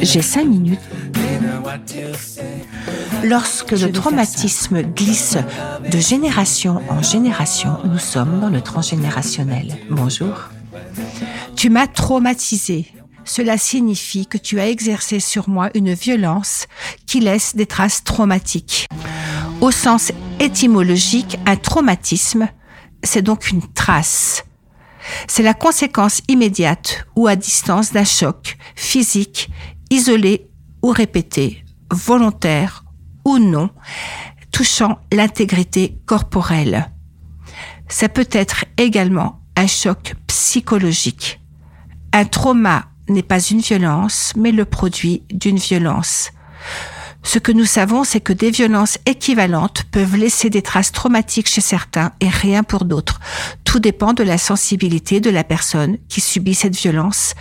J'ai cinq minutes. Lorsque le traumatisme glisse de génération en génération, nous sommes dans le transgénérationnel. Bonjour. Tu m'as traumatisé. Cela signifie que tu as exercé sur moi une violence qui laisse des traces traumatiques. Au sens étymologique, un traumatisme, c'est donc une trace. C'est la conséquence immédiate ou à distance d'un choc physique, isolé ou répété, volontaire ou non, touchant l'intégrité corporelle. Ça peut être également un choc psychologique. Un trauma n'est pas une violence, mais le produit d'une violence. Ce que nous savons, c'est que des violences équivalentes peuvent laisser des traces traumatiques chez certains et rien pour d'autres. Tout dépend de la sensibilité de la personne qui subit cette violence,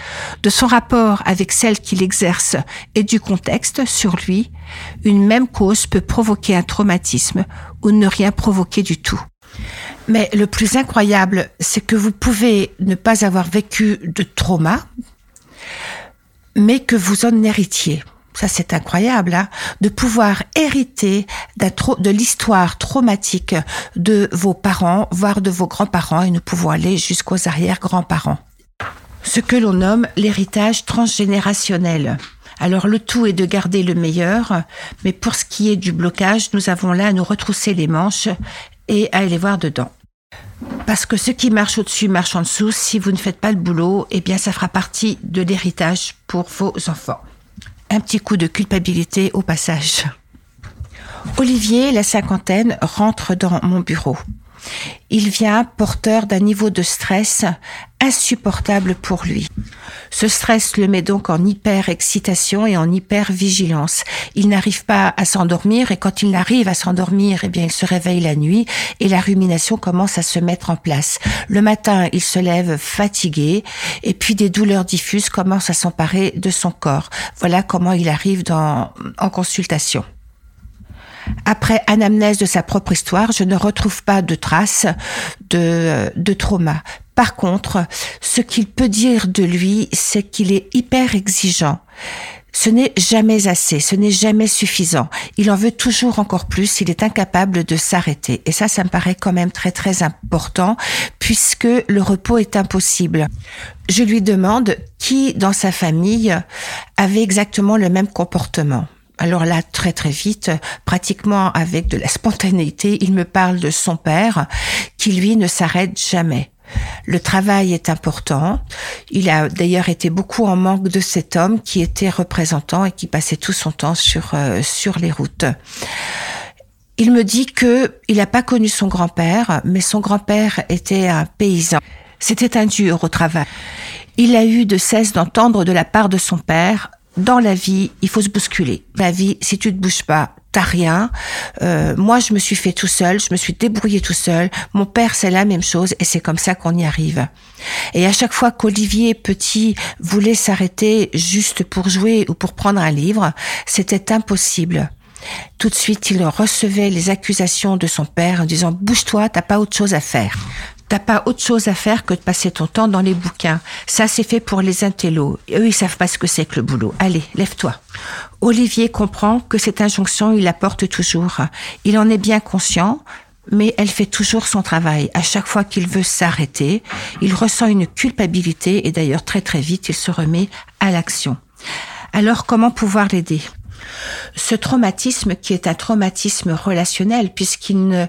de son rapport avec celle qui l'exerce et du contexte sur lui. Une même cause peut provoquer un traumatisme ou ne rien provoquer du tout. Mais le plus incroyable, c'est que vous pouvez ne pas avoir vécu de trauma, mais que vous en héritiez. Ça, c'est incroyable, hein, de pouvoir hériter de l'histoire traumatique de vos parents, voire de vos grands-parents, et nous pouvons aller jusqu'aux arrière-grands-parents. Ce que l'on nomme l'héritage transgénérationnel. Alors le tout est de garder le meilleur, mais pour ce qui est du blocage, nous avons là à nous retrousser les manches et à aller voir dedans. Parce que ce qui marche au-dessus marche en dessous. Si vous ne faites pas le boulot, eh bien, ça fera partie de l'héritage pour vos enfants un petit coup de culpabilité au passage. Olivier, la cinquantaine, rentre dans mon bureau. Il vient porteur d'un niveau de stress insupportable pour lui. Ce stress le met donc en hyper-excitation et en hyper-vigilance. Il n'arrive pas à s'endormir et quand il n'arrive à s'endormir, eh bien, il se réveille la nuit et la rumination commence à se mettre en place. Le matin, il se lève fatigué et puis des douleurs diffuses commencent à s'emparer de son corps. Voilà comment il arrive dans, en consultation. Après anamnèse de sa propre histoire, je ne retrouve pas de traces de, de trauma. Par contre, ce qu'il peut dire de lui, c'est qu'il est hyper exigeant. Ce n'est jamais assez, ce n'est jamais suffisant. Il en veut toujours encore plus, il est incapable de s'arrêter. Et ça, ça me paraît quand même très très important, puisque le repos est impossible. Je lui demande qui dans sa famille avait exactement le même comportement. Alors là, très très vite, pratiquement avec de la spontanéité, il me parle de son père, qui lui ne s'arrête jamais. Le travail est important. Il a d'ailleurs été beaucoup en manque de cet homme qui était représentant et qui passait tout son temps sur euh, sur les routes. Il me dit que il n'a pas connu son grand-père, mais son grand-père était un paysan. C'était un dur au travail. Il a eu de cesse d'entendre de la part de son père dans la vie, il faut se bousculer. La vie, si tu te bouges pas, t'as rien. Euh, moi, je me suis fait tout seul, je me suis débrouillé tout seul. Mon père, c'est la même chose, et c'est comme ça qu'on y arrive. Et à chaque fois qu'Olivier petit voulait s'arrêter juste pour jouer ou pour prendre un livre, c'était impossible. Tout de suite, il recevait les accusations de son père en disant bouge-toi, t'as pas autre chose à faire. T'as pas autre chose à faire que de passer ton temps dans les bouquins. Ça, c'est fait pour les intellos. Eux, ils savent pas ce que c'est que le boulot. Allez, lève-toi. Olivier comprend que cette injonction, il la porte toujours. Il en est bien conscient, mais elle fait toujours son travail. À chaque fois qu'il veut s'arrêter, il ressent une culpabilité et d'ailleurs très très vite, il se remet à l'action. Alors, comment pouvoir l'aider? Ce traumatisme qui est un traumatisme relationnel puisqu'il ne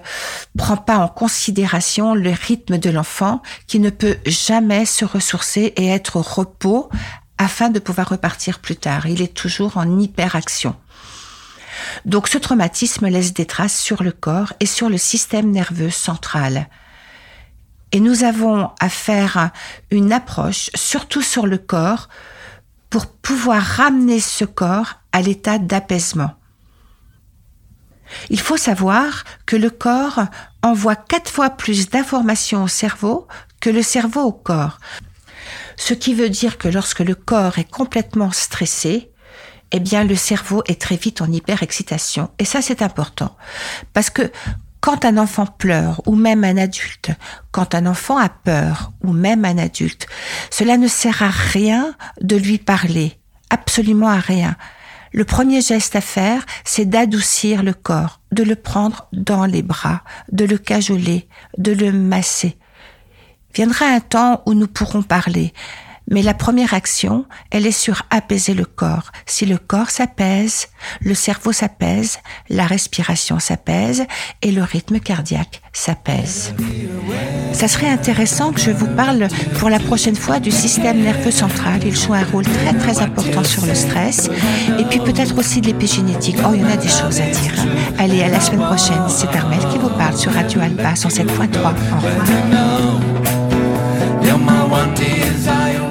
prend pas en considération le rythme de l'enfant qui ne peut jamais se ressourcer et être au repos afin de pouvoir repartir plus tard. Il est toujours en hyperaction. Donc ce traumatisme laisse des traces sur le corps et sur le système nerveux central. Et nous avons à faire une approche, surtout sur le corps, pour pouvoir ramener ce corps à l'état d'apaisement. Il faut savoir que le corps envoie quatre fois plus d'informations au cerveau que le cerveau au corps. Ce qui veut dire que lorsque le corps est complètement stressé, eh bien, le cerveau est très vite en hyperexcitation. Et ça, c'est important. Parce que quand un enfant pleure, ou même un adulte, quand un enfant a peur, ou même un adulte, cela ne sert à rien de lui parler, absolument à rien. Le premier geste à faire, c'est d'adoucir le corps, de le prendre dans les bras, de le cajoler, de le masser. Viendra un temps où nous pourrons parler, mais la première action, elle est sur apaiser le corps. Si le corps s'apaise, le cerveau s'apaise, la respiration s'apaise et le rythme cardiaque s'apaise. Ça serait intéressant que je vous parle pour la prochaine fois du système nerveux central. Il joue un rôle très très important sur le stress et puis peut-être aussi de l'épigénétique. Oh, il y en a des choses à dire. Allez, à la semaine prochaine. C'est Armel qui vous parle sur Radio Alba 107.3. Au revoir. Now my one desire